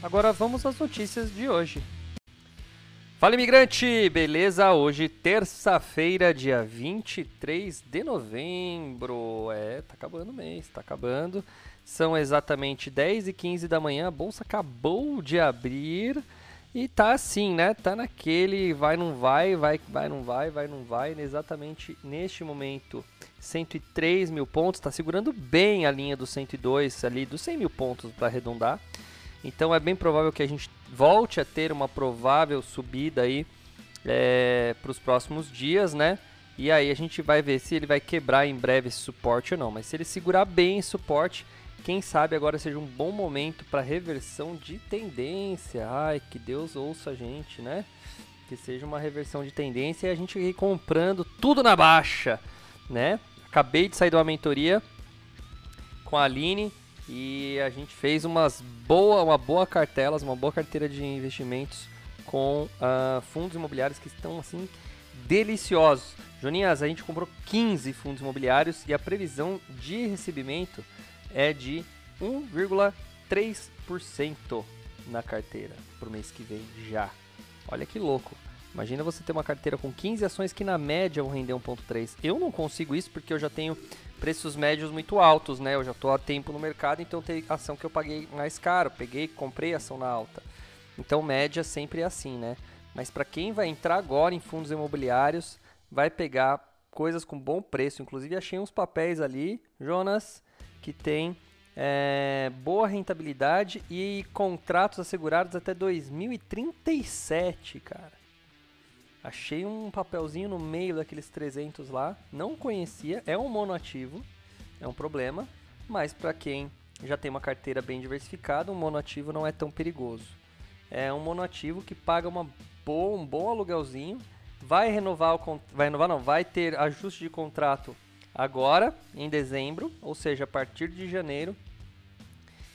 Agora vamos às notícias de hoje. Fala imigrante, beleza? Hoje, terça-feira, dia 23 de novembro. É, tá acabando o mês, tá acabando. São exatamente 10 e 15 da manhã, a bolsa acabou de abrir. E tá assim, né? Tá naquele vai, não vai, vai, vai, não vai, vai, não vai. Exatamente neste momento, 103 mil pontos. Tá segurando bem a linha dos 102 ali, dos 100 mil pontos para arredondar. Então é bem provável que a gente volte a ter uma provável subida aí é, para os próximos dias, né? E aí a gente vai ver se ele vai quebrar em breve esse suporte ou não. Mas se ele segurar bem esse suporte, quem sabe agora seja um bom momento para reversão de tendência. Ai, que Deus ouça a gente, né? Que seja uma reversão de tendência e a gente ir comprando tudo na baixa, né? Acabei de sair de uma mentoria com a Aline e a gente fez umas boa, uma boa cartela, uma boa carteira de investimentos com uh, fundos imobiliários que estão assim deliciosos. Joninhas, a gente comprou 15 fundos imobiliários e a previsão de recebimento é de 1,3% na carteira para o mês que vem já. Olha que louco. Imagina você ter uma carteira com 15 ações que na média vão render 1,3. Eu não consigo isso porque eu já tenho preços médios muito altos, né? Eu já estou há tempo no mercado, então tem ação que eu paguei mais caro, peguei, comprei ação na alta. Então média sempre é assim, né? Mas para quem vai entrar agora em fundos imobiliários, vai pegar coisas com bom preço. Inclusive achei uns papéis ali, Jonas, que tem é, boa rentabilidade e contratos assegurados até 2037, cara. Achei um papelzinho no meio daqueles 300 lá, não conhecia, é um monoativo, é um problema, mas para quem já tem uma carteira bem diversificada, um monoativo não é tão perigoso. É um monoativo que paga uma boa, um bom aluguelzinho, vai renovar o vai renovar não, vai ter ajuste de contrato agora em dezembro, ou seja, a partir de janeiro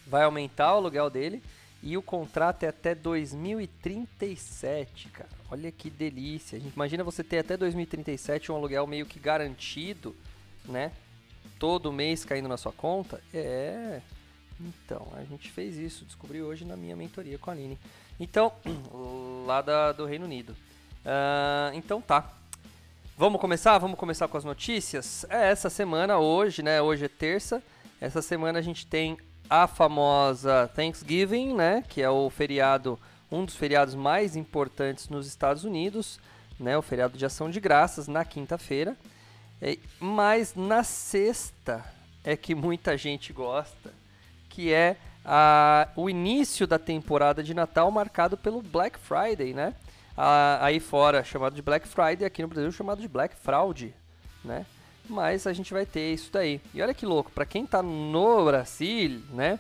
vai aumentar o aluguel dele e o contrato é até 2037, cara. Olha que delícia. Imagina você ter até 2037 um aluguel meio que garantido, né? Todo mês caindo na sua conta. É. Então, a gente fez isso. Descobri hoje na minha mentoria com a Aline. Então, lá da, do Reino Unido. Uh, então tá. Vamos começar? Vamos começar com as notícias? É, essa semana, hoje, né? Hoje é terça. Essa semana a gente tem a famosa Thanksgiving, né, que é o feriado, um dos feriados mais importantes nos Estados Unidos, né, o feriado de ação de graças na quinta-feira. Mas na sexta é que muita gente gosta, que é a, o início da temporada de Natal marcado pelo Black Friday, né? aí fora chamado de Black Friday, aqui no Brasil chamado de Black Fraud, né? mas a gente vai ter isso daí. E olha que louco, para quem tá no Brasil, né?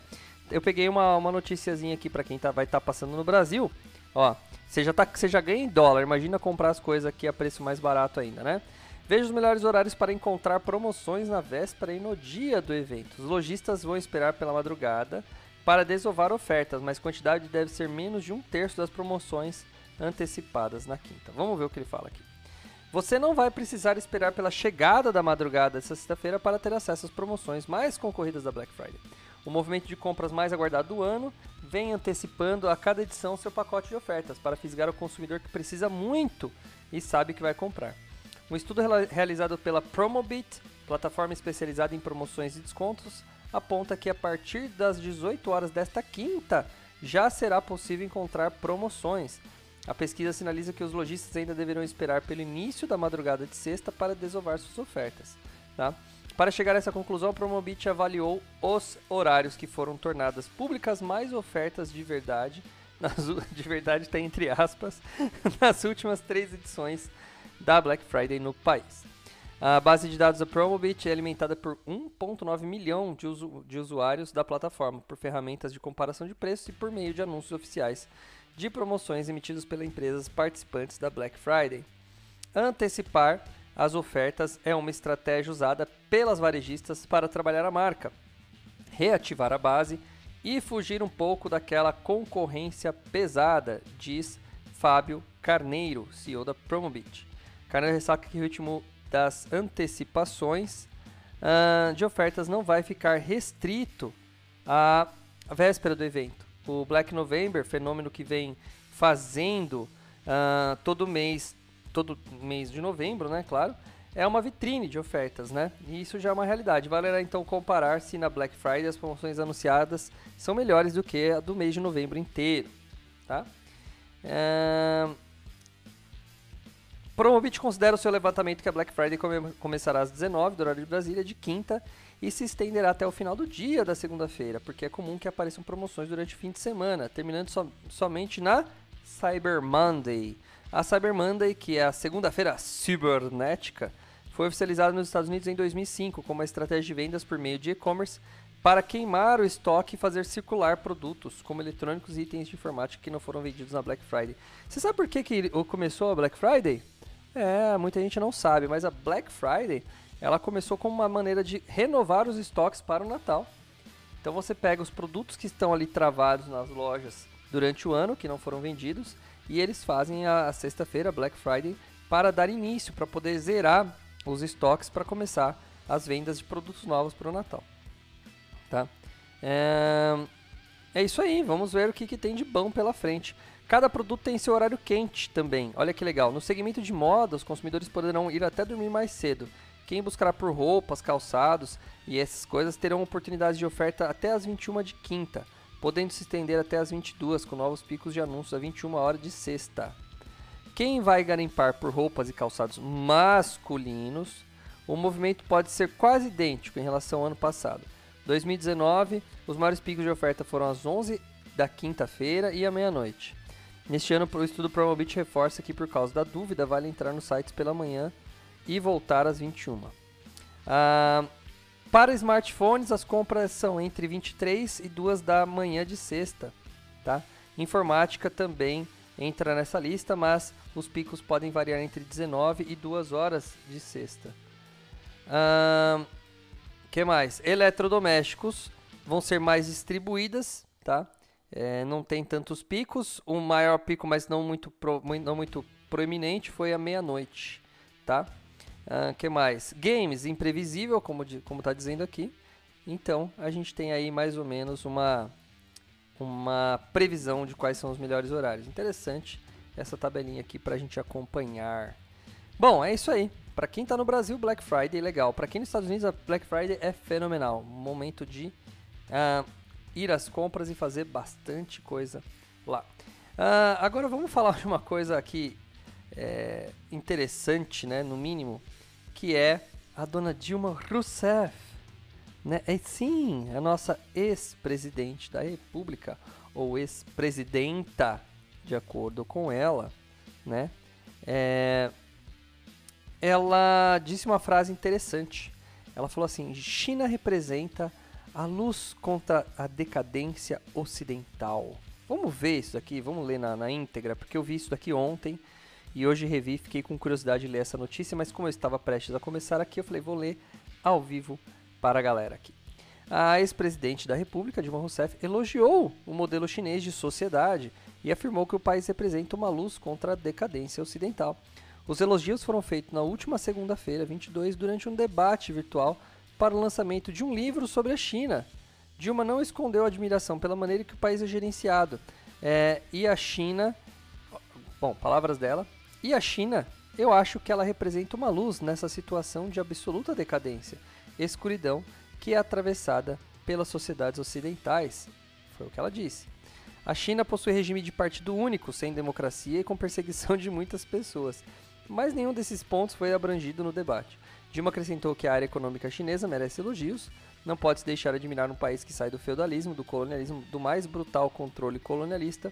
Eu peguei uma, uma noticiazinha aqui para quem tá, vai estar tá passando no Brasil. Ó, você já, tá, já ganha em dólar, imagina comprar as coisas aqui a preço mais barato ainda, né? Veja os melhores horários para encontrar promoções na véspera e no dia do evento. Os lojistas vão esperar pela madrugada para desovar ofertas, mas quantidade deve ser menos de um terço das promoções antecipadas na quinta. Vamos ver o que ele fala aqui. Você não vai precisar esperar pela chegada da madrugada desta sexta-feira para ter acesso às promoções mais concorridas da Black Friday. O movimento de compras mais aguardado do ano vem antecipando a cada edição seu pacote de ofertas para fisgar o consumidor que precisa muito e sabe que vai comprar. Um estudo realizado pela Promobit, plataforma especializada em promoções e descontos, aponta que a partir das 18 horas desta quinta já será possível encontrar promoções a pesquisa sinaliza que os lojistas ainda deverão esperar pelo início da madrugada de sexta para desovar suas ofertas. Tá? Para chegar a essa conclusão, a Promobit avaliou os horários que foram tornadas públicas mais ofertas de verdade, nas, de verdade está entre aspas, nas últimas três edições da Black Friday no país. A base de dados da Promobit é alimentada por 1,9 milhão de, usu de usuários da plataforma, por ferramentas de comparação de preços e por meio de anúncios oficiais de promoções emitidos pelas empresas participantes da Black Friday. Antecipar as ofertas é uma estratégia usada pelas varejistas para trabalhar a marca, reativar a base e fugir um pouco daquela concorrência pesada, diz Fábio Carneiro, CEO da Promobit. Carneiro ressaca que o ritmo das antecipações uh, de ofertas não vai ficar restrito à véspera do evento. O Black November, fenômeno que vem fazendo uh, todo mês, todo mês de novembro, né, claro, é uma vitrine de ofertas, né? E isso já é uma realidade. Valerá então comparar se na Black Friday as promoções anunciadas são melhores do que a do mês de novembro inteiro, tá? É... Promobit considera o seu levantamento que a Black Friday come começará às 19 do horário de Brasília de quinta e se estenderá até o final do dia da segunda-feira, porque é comum que apareçam promoções durante o fim de semana, terminando so somente na Cyber Monday. A Cyber Monday, que é a segunda-feira cibernética, foi oficializada nos Estados Unidos em 2005 como uma estratégia de vendas por meio de e-commerce para queimar o estoque e fazer circular produtos, como eletrônicos e itens de informática que não foram vendidos na Black Friday. Você sabe por que, que começou a Black Friday? É, muita gente não sabe, mas a Black Friday ela começou como uma maneira de renovar os estoques para o Natal. Então você pega os produtos que estão ali travados nas lojas durante o ano, que não foram vendidos, e eles fazem a, a sexta-feira, Black Friday, para dar início, para poder zerar os estoques para começar as vendas de produtos novos para o Natal. Tá? É... é isso aí, vamos ver o que, que tem de bom pela frente. Cada produto tem seu horário quente também. Olha que legal. No segmento de moda, os consumidores poderão ir até dormir mais cedo. Quem buscará por roupas, calçados e essas coisas terão oportunidades de oferta até as 21 de quinta, podendo se estender até as 22 com novos picos de anúncios a 21 horas de sexta. Quem vai garimpar por roupas e calçados masculinos, o movimento pode ser quase idêntico em relação ao ano passado. 2019, os maiores picos de oferta foram às 11 da quinta-feira e à meia-noite. Neste ano, o estudo Promobit reforça que, por causa da dúvida, vale entrar nos sites pela manhã e voltar às 21. Ah, para smartphones, as compras são entre 23 e 2 da manhã de sexta. Tá? Informática também entra nessa lista, mas os picos podem variar entre 19 e 2 horas de sexta. Ah, que mais? Eletrodomésticos vão ser mais distribuídas, tá? É, não tem tantos picos. O maior pico, mas não muito, pro, não muito proeminente, foi a meia-noite, tá? Uh, que mais? Games, imprevisível, como como está dizendo aqui. Então, a gente tem aí mais ou menos uma, uma previsão de quais são os melhores horários. Interessante essa tabelinha aqui para a gente acompanhar. Bom, é isso aí. Para quem está no Brasil, Black Friday legal. Para quem nos Estados Unidos, a Black Friday é fenomenal. Momento de uh, ir às compras e fazer bastante coisa lá. Uh, agora vamos falar de uma coisa aqui é, interessante, né, no mínimo, que é a dona Dilma Rousseff. Né? É sim, a nossa ex-presidente da República, ou ex-presidenta, de acordo com ela, né? É, ela disse uma frase interessante. Ela falou assim: China representa a luz contra a decadência ocidental. Vamos ver isso aqui, vamos ler na, na íntegra, porque eu vi isso daqui ontem e hoje revi, fiquei com curiosidade de ler essa notícia, mas como eu estava prestes a começar aqui, eu falei, vou ler ao vivo para a galera aqui. A ex-presidente da República, Dilma Rousseff, elogiou o modelo chinês de sociedade e afirmou que o país representa uma luz contra a decadência ocidental. Os elogios foram feitos na última segunda-feira, 22, durante um debate virtual para o lançamento de um livro sobre a China. Dilma não escondeu admiração pela maneira que o país é gerenciado. É, e a China, bom, palavras dela, e a China, eu acho que ela representa uma luz nessa situação de absoluta decadência, escuridão que é atravessada pelas sociedades ocidentais. Foi o que ela disse. A China possui regime de partido único, sem democracia e com perseguição de muitas pessoas. Mas nenhum desses pontos foi abrangido no debate. Dilma acrescentou que a área econômica chinesa merece elogios, não pode se deixar admirar um país que sai do feudalismo, do colonialismo, do mais brutal controle colonialista,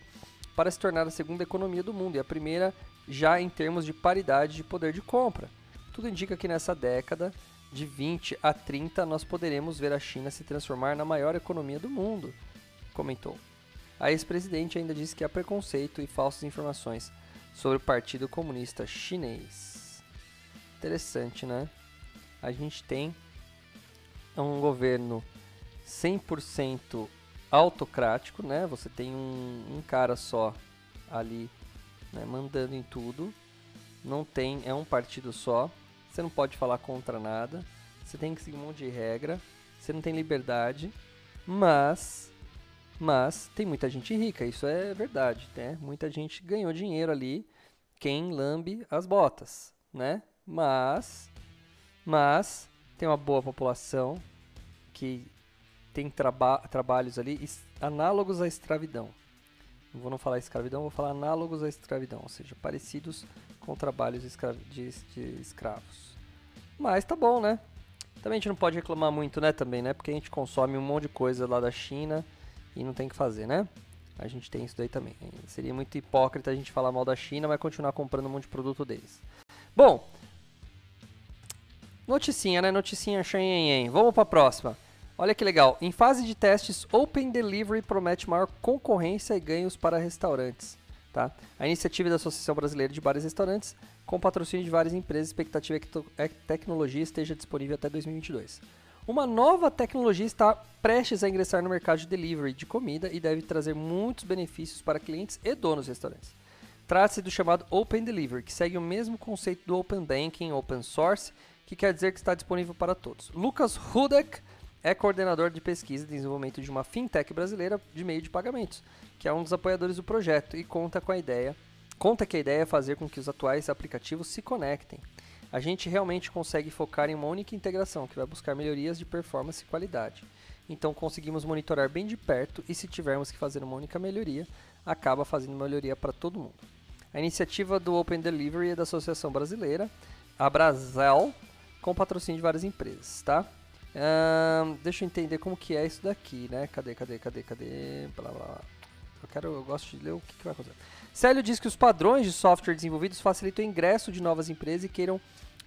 para se tornar a segunda economia do mundo e a primeira já em termos de paridade de poder de compra. Tudo indica que nessa década, de 20 a 30, nós poderemos ver a China se transformar na maior economia do mundo, comentou. A ex-presidente ainda disse que há preconceito e falsas informações sobre o Partido Comunista Chinês. Interessante, né? A gente tem um governo 100% autocrático, né? Você tem um, um cara só ali né, mandando em tudo. Não tem, é um partido só. Você não pode falar contra nada. Você tem que seguir um monte de regra. Você não tem liberdade. Mas, mas tem muita gente rica. Isso é verdade, né? Muita gente ganhou dinheiro ali. Quem lambe as botas, né? Mas, mas tem uma boa população que tem traba trabalhos ali análogos à escravidão. Vou não falar escravidão, vou falar análogos à escravidão, ou seja, parecidos com trabalhos de, de escravos. Mas tá bom, né? Também a gente não pode reclamar muito, né, também, né? Porque a gente consome um monte de coisa lá da China e não tem que fazer, né? A gente tem isso daí também. Seria muito hipócrita a gente falar mal da China, mas continuar comprando um monte de produto deles. Bom, noticinha, né? Noticinha Shen Vamos para a próxima. Olha que legal. Em fase de testes, Open Delivery promete maior concorrência e ganhos para restaurantes. Tá? A iniciativa da Associação Brasileira de Bares e Restaurantes, com patrocínio de várias empresas, expectativa é que a tecnologia esteja disponível até 2022. Uma nova tecnologia está prestes a ingressar no mercado de delivery de comida e deve trazer muitos benefícios para clientes e donos de restaurantes. Trata-se do chamado Open Delivery, que segue o mesmo conceito do Open Banking, Open Source, que quer dizer que está disponível para todos. Lucas Hudek, é coordenador de pesquisa e desenvolvimento de uma fintech brasileira de meio de pagamentos, que é um dos apoiadores do projeto e conta com a ideia, conta que a ideia é fazer com que os atuais aplicativos se conectem. A gente realmente consegue focar em uma única integração que vai buscar melhorias de performance e qualidade. Então conseguimos monitorar bem de perto e se tivermos que fazer uma única melhoria, acaba fazendo melhoria para todo mundo. A iniciativa do Open Delivery é da Associação Brasileira, a Brasel, com patrocínio de várias empresas, tá? Deixa eu entender como que é isso daqui, né? Cadê, cadê, cadê, cadê? Blá, blá, blá. Eu, quero, eu gosto de ler o que, que vai acontecer. Célio diz que os padrões de software desenvolvidos facilitam o ingresso de novas empresas e queiram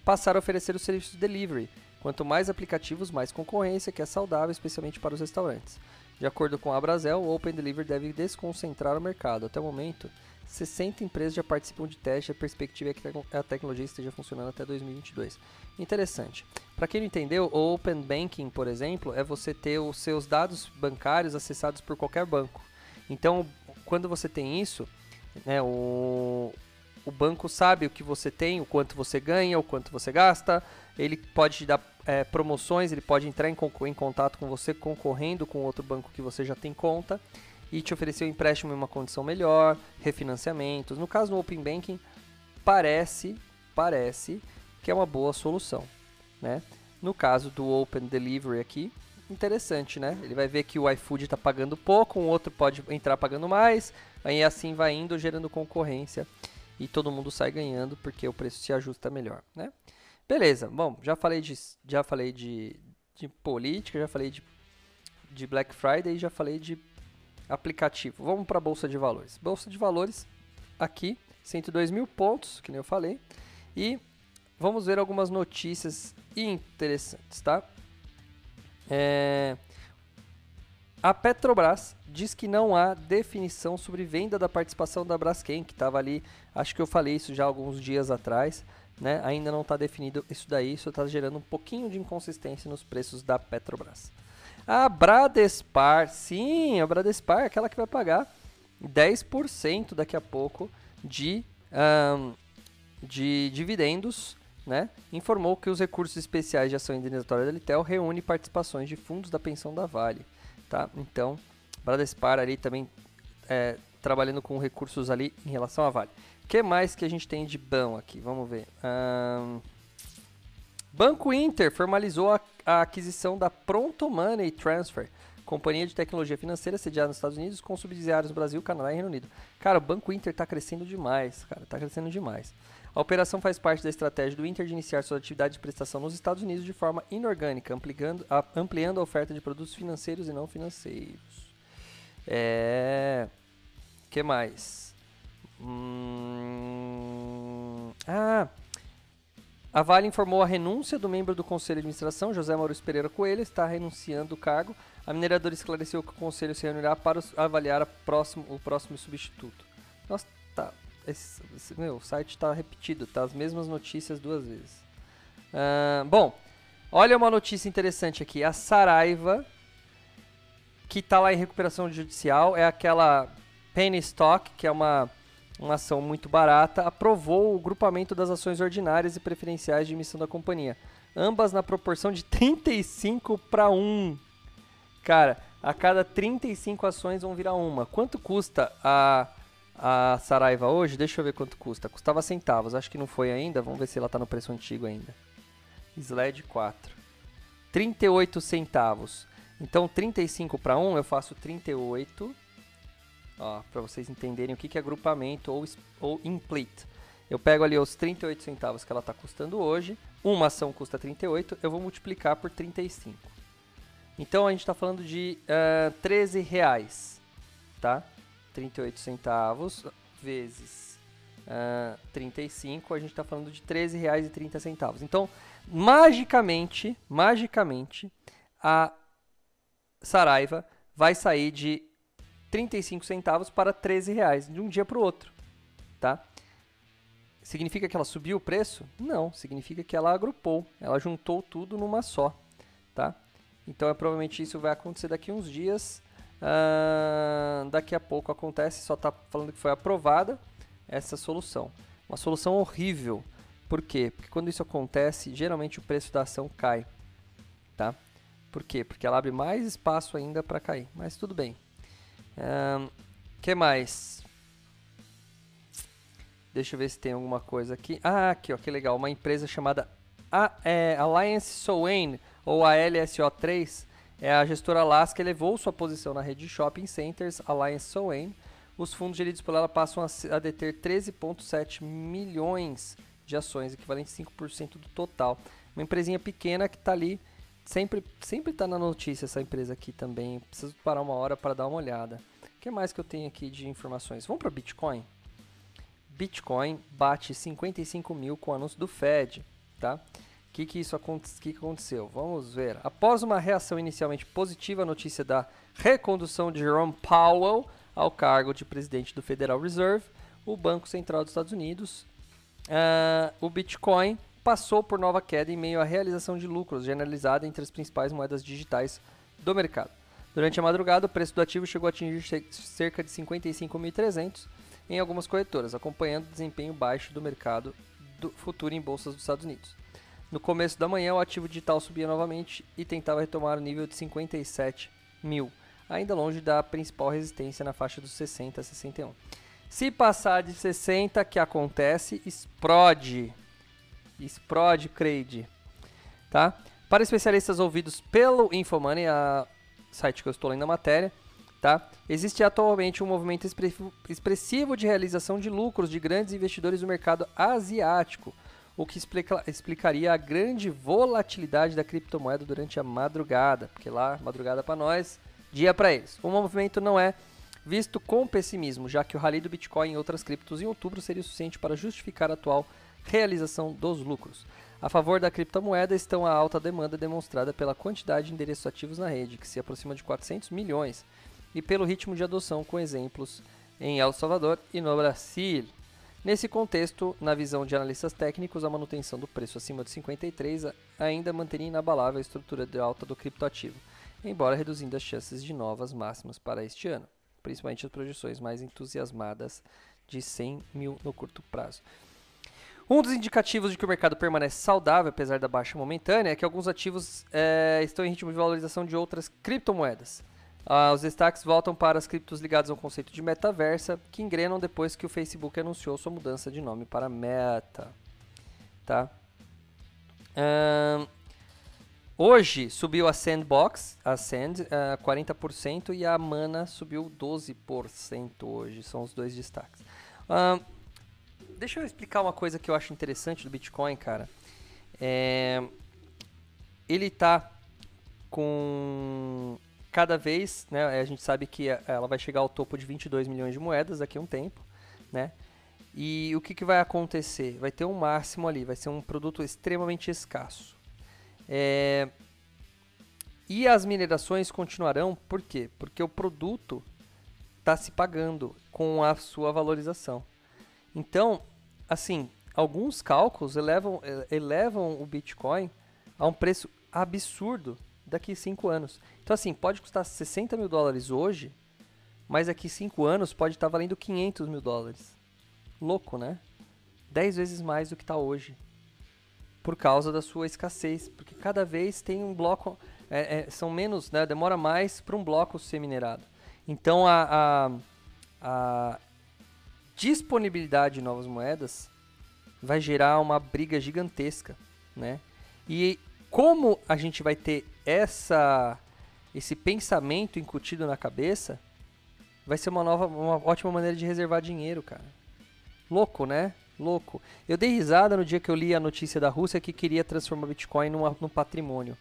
passar a oferecer o serviço de delivery. Quanto mais aplicativos, mais concorrência, que é saudável, especialmente para os restaurantes. De acordo com a Brasel, o Open Delivery deve desconcentrar o mercado. Até o momento, 60 empresas já participam de teste. A perspectiva é que a tecnologia esteja funcionando até 2022. Interessante. Para quem não entendeu, o Open Banking, por exemplo, é você ter os seus dados bancários acessados por qualquer banco. Então, quando você tem isso, né, o, o banco sabe o que você tem, o quanto você ganha, o quanto você gasta. Ele pode te dar é, promoções, ele pode entrar em, em contato com você concorrendo com outro banco que você já tem conta e te oferecer empréstimo em uma condição melhor, refinanciamentos. No caso do Open Banking, parece, parece que é uma boa solução, né? No caso do Open Delivery aqui, interessante, né? Ele vai ver que o iFood está pagando pouco, um outro pode entrar pagando mais, aí assim vai indo, gerando concorrência e todo mundo sai ganhando porque o preço se ajusta melhor, né? Beleza, bom, já falei de, já falei de, de política, já falei de, de Black Friday, já falei de aplicativo. Vamos para a Bolsa de Valores. Bolsa de Valores, aqui, 102 mil pontos, que nem eu falei. E vamos ver algumas notícias interessantes, tá? É... A Petrobras diz que não há definição sobre venda da participação da Braskem, que estava ali, acho que eu falei isso já alguns dias atrás, né? Ainda não está definido isso daí, isso está gerando um pouquinho de inconsistência nos preços da Petrobras. A Bradespar, sim, a Bradespar é aquela que vai pagar 10% daqui a pouco de, um, de dividendos, né? Informou que os recursos especiais de ação indenizatória da Litel reúne participações de fundos da pensão da Vale, tá? Então, Bradespar ali também é, trabalhando com recursos ali em relação à Vale. O que mais que a gente tem de bom aqui? Vamos ver. Um, Banco Inter formalizou a, a aquisição da Pronto Money Transfer, companhia de tecnologia financeira sediada nos Estados Unidos com subsidiários no Brasil, Canadá e Reino Unido. Cara, o Banco Inter está crescendo demais, cara, está crescendo demais. A operação faz parte da estratégia do Inter de iniciar sua atividade de prestação nos Estados Unidos de forma inorgânica, ampliando a, ampliando a oferta de produtos financeiros e não financeiros. É. que mais? Hum... Ah, A Vale informou a renúncia do membro do Conselho de Administração, José Maurício Pereira Coelho, está renunciando do cargo. A mineradora esclareceu que o Conselho se reunirá para avaliar próximo, o próximo substituto. Nossa, tá. Esse, esse, meu, o site está repetido, tá? As mesmas notícias duas vezes. Uh, bom, olha uma notícia interessante aqui. A Saraiva, que está lá em recuperação judicial, é aquela penny stock, que é uma uma ação muito barata, aprovou o grupamento das ações ordinárias e preferenciais de emissão da companhia. Ambas na proporção de 35 para 1. Cara, a cada 35 ações vão virar uma. Quanto custa a, a Saraiva hoje? Deixa eu ver quanto custa. Custava centavos, acho que não foi ainda. Vamos ver se ela está no preço antigo ainda. SLED 4. 38 centavos. Então, 35 para 1, eu faço 38 para vocês entenderem o que, que é agrupamento ou, ou implit. Eu pego ali os 38 centavos que ela está custando hoje, uma ação custa 38, eu vou multiplicar por 35. Então a gente está falando de uh, 13 reais, tá? 38 centavos vezes uh, 35, a gente está falando de 13 reais e 30 centavos. Então, magicamente, magicamente, a Saraiva vai sair de 35 centavos para 13 reais de um dia para o outro, tá? Significa que ela subiu o preço? Não, significa que ela agrupou, ela juntou tudo numa só, tá? Então, é, provavelmente isso vai acontecer daqui uns dias. Uh, daqui a pouco acontece, só está falando que foi aprovada essa solução. Uma solução horrível. Por quê? Porque quando isso acontece, geralmente o preço da ação cai, tá? Por quê? Porque ela abre mais espaço ainda para cair. Mas tudo bem. Um, que mais? Deixa eu ver se tem alguma coisa aqui. Ah, aqui, ó, que legal. Uma empresa chamada a, é, Alliance Soane, ou a LSO3, é a gestora Alaska elevou sua posição na rede de shopping centers Alliance Soane. Os fundos geridos por ela passam a, a deter 13,7 milhões de ações, equivalente a 5% do total. Uma empresinha pequena que está ali Sempre, sempre tá na notícia essa empresa aqui também. Preciso parar uma hora para dar uma olhada. O que mais que eu tenho aqui de informações? Vamos para Bitcoin? Bitcoin bate 55 mil com o anúncio do Fed, tá? O que, que isso que, que aconteceu? Vamos ver. Após uma reação inicialmente positiva à notícia da recondução de Jerome Powell ao cargo de presidente do Federal Reserve, o Banco Central dos Estados Unidos, uh, o Bitcoin passou por nova queda em meio à realização de lucros generalizada entre as principais moedas digitais do mercado. Durante a madrugada, o preço do ativo chegou a atingir cerca de 55.300 em algumas corretoras, acompanhando o desempenho baixo do mercado do futuro em bolsas dos Estados Unidos. No começo da manhã, o ativo digital subia novamente e tentava retomar o nível de 57 mil, ainda longe da principal resistência na faixa dos 60 a 61. Se passar de 60, que acontece, explode Sprod Crade, tá? Para especialistas ouvidos pelo Infomoney, a site que eu estou lendo a matéria, tá? Existe atualmente um movimento expressivo de realização de lucros de grandes investidores do mercado asiático, o que explica, explicaria a grande volatilidade da criptomoeda durante a madrugada, porque lá, madrugada para nós, dia para eles. O movimento não é visto com pessimismo, já que o rally do Bitcoin e outras criptos em outubro seria suficiente para justificar a atual realização dos lucros. A favor da criptomoeda estão a alta demanda demonstrada pela quantidade de endereços ativos na rede, que se aproxima de 400 milhões, e pelo ritmo de adoção, com exemplos em El Salvador e no Brasil. Nesse contexto, na visão de analistas técnicos, a manutenção do preço acima de 53 ainda manteria inabalável a estrutura de alta do criptoativo, embora reduzindo as chances de novas máximas para este ano, principalmente as projeções mais entusiasmadas de 100 mil no curto prazo. Um dos indicativos de que o mercado permanece saudável, apesar da baixa momentânea, é que alguns ativos é, estão em ritmo de valorização de outras criptomoedas. Ah, os destaques voltam para as criptos ligadas ao conceito de metaversa, que engrenam depois que o Facebook anunciou sua mudança de nome para Meta. Tá? Um, hoje subiu a Sandbox, a Sand, uh, 40%, e a Mana subiu 12% hoje. São os dois destaques. Um, deixa eu explicar uma coisa que eu acho interessante do Bitcoin, cara. É, ele tá com cada vez, né, a gente sabe que ela vai chegar ao topo de 22 milhões de moedas daqui a um tempo, né? E o que, que vai acontecer? Vai ter um máximo ali, vai ser um produto extremamente escasso. É... E as minerações continuarão, por quê? Porque o produto está se pagando com a sua valorização. Então, assim, alguns cálculos elevam, elevam o Bitcoin a um preço absurdo daqui a 5 anos. Então, assim, pode custar 60 mil dólares hoje, mas daqui a 5 anos pode estar valendo 500 mil dólares. Louco, né? 10 vezes mais do que está hoje. Por causa da sua escassez. Porque cada vez tem um bloco. É, é, são menos, né? Demora mais para um bloco ser minerado. Então a, a, a disponibilidade de novas moedas vai gerar uma briga gigantesca, né? E como a gente vai ter essa esse pensamento incutido na cabeça, vai ser uma nova, uma ótima maneira de reservar dinheiro, cara. Louco, né? Louco. Eu dei risada no dia que eu li a notícia da Rússia que queria transformar Bitcoin numa, num patrimônio.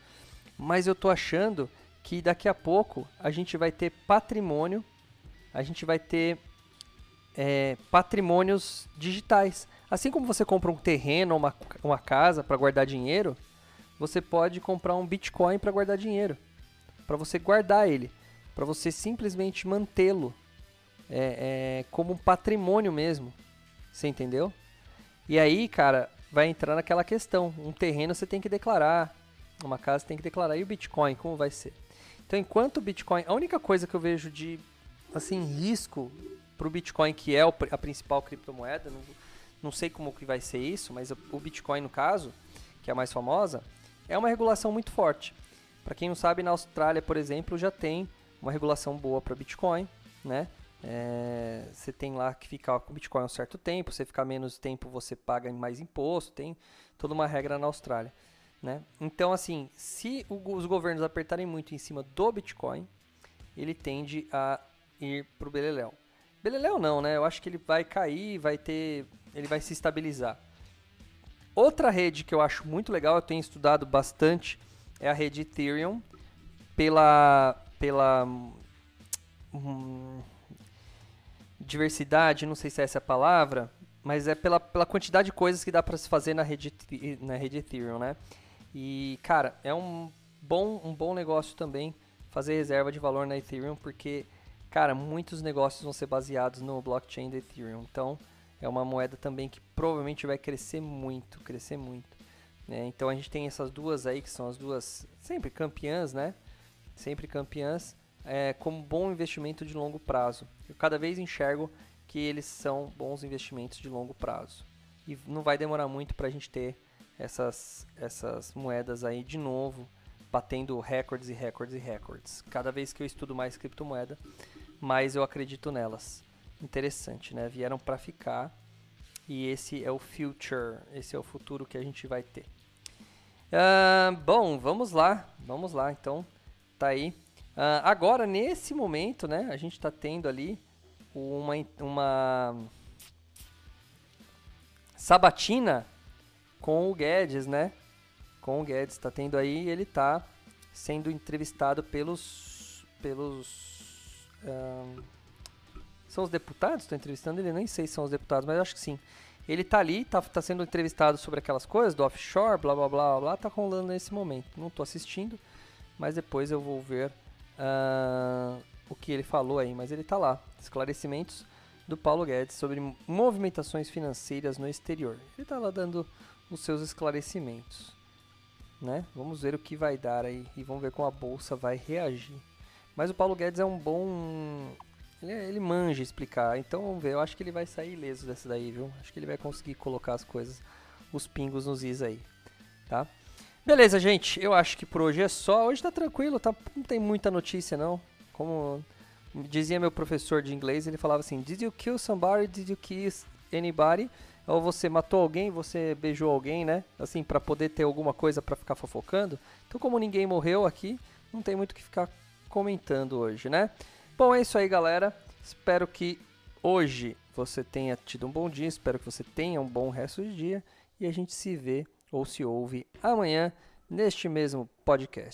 Mas eu tô achando que daqui a pouco a gente vai ter patrimônio, a gente vai ter é, patrimônios digitais. Assim como você compra um terreno uma, uma casa para guardar dinheiro, você pode comprar um Bitcoin para guardar dinheiro, para você guardar ele, para você simplesmente mantê-lo é, é, como um patrimônio mesmo. Você entendeu? E aí, cara, vai entrar naquela questão. Um terreno você tem que declarar, uma casa você tem que declarar. E o Bitcoin, como vai ser? Então, enquanto o Bitcoin, a única coisa que eu vejo de assim risco para o Bitcoin, que é a principal criptomoeda, não, não sei como que vai ser isso, mas o Bitcoin no caso, que é a mais famosa, é uma regulação muito forte. Para quem não sabe, na Austrália, por exemplo, já tem uma regulação boa para Bitcoin, né? É, você tem lá que ficar com Bitcoin um certo tempo, você ficar menos tempo você paga mais imposto, tem toda uma regra na Austrália. Né? Então, assim, se os governos apertarem muito em cima do Bitcoin, ele tende a ir para o Beleléu. Beleléu não, né? Eu acho que ele vai cair, vai ter, ele vai se estabilizar. Outra rede que eu acho muito legal, eu tenho estudado bastante, é a rede Ethereum pela pela hum, diversidade, não sei se é essa a palavra, mas é pela, pela quantidade de coisas que dá para se fazer na rede na rede Ethereum, né? E, cara, é um bom, um bom negócio também fazer reserva de valor na Ethereum, porque, cara, muitos negócios vão ser baseados no blockchain da Ethereum. Então, é uma moeda também que provavelmente vai crescer muito, crescer muito. Né? Então, a gente tem essas duas aí, que são as duas sempre campeãs, né? Sempre campeãs, é, como bom investimento de longo prazo. Eu cada vez enxergo que eles são bons investimentos de longo prazo. E não vai demorar muito para a gente ter essas, essas moedas aí de novo, batendo recordes e recordes e recordes. Cada vez que eu estudo mais criptomoeda, mais eu acredito nelas. Interessante, né? Vieram para ficar e esse é o future, esse é o futuro que a gente vai ter. Uh, bom, vamos lá, vamos lá. Então, tá aí. Uh, agora, nesse momento, né, a gente está tendo ali uma, uma sabatina com o Guedes, né? Com o Guedes, tá tendo aí, ele tá sendo entrevistado pelos. pelos. São os deputados? Estou entrevistando ele, nem sei se são os deputados, mas acho que sim. Ele tá ali, tá, tá sendo entrevistado sobre aquelas coisas do offshore, blá blá blá blá, tá rolando nesse momento. Não tô assistindo, mas depois eu vou ver uh, o que ele falou aí. Mas ele tá lá. Esclarecimentos do Paulo Guedes sobre movimentações financeiras no exterior. Ele tá lá dando os seus esclarecimentos. Né? Vamos ver o que vai dar aí e vamos ver como a bolsa vai reagir. Mas o Paulo Guedes é um bom. Ele, é, ele manja explicar, então vamos ver. Eu acho que ele vai sair ileso dessa daí, viu? Acho que ele vai conseguir colocar as coisas, os pingos nos is aí, tá? Beleza, gente. Eu acho que por hoje é só. Hoje tá tranquilo, tá? Não tem muita notícia não. Como dizia meu professor de inglês, ele falava assim: Did you kill somebody? Did you kiss anybody? ou você matou alguém, você beijou alguém, né? Assim, para poder ter alguma coisa para ficar fofocando. Então, como ninguém morreu aqui, não tem muito o que ficar comentando hoje, né? Bom, é isso aí, galera. Espero que hoje você tenha tido um bom dia, espero que você tenha um bom resto de dia e a gente se vê ou se ouve amanhã neste mesmo podcast.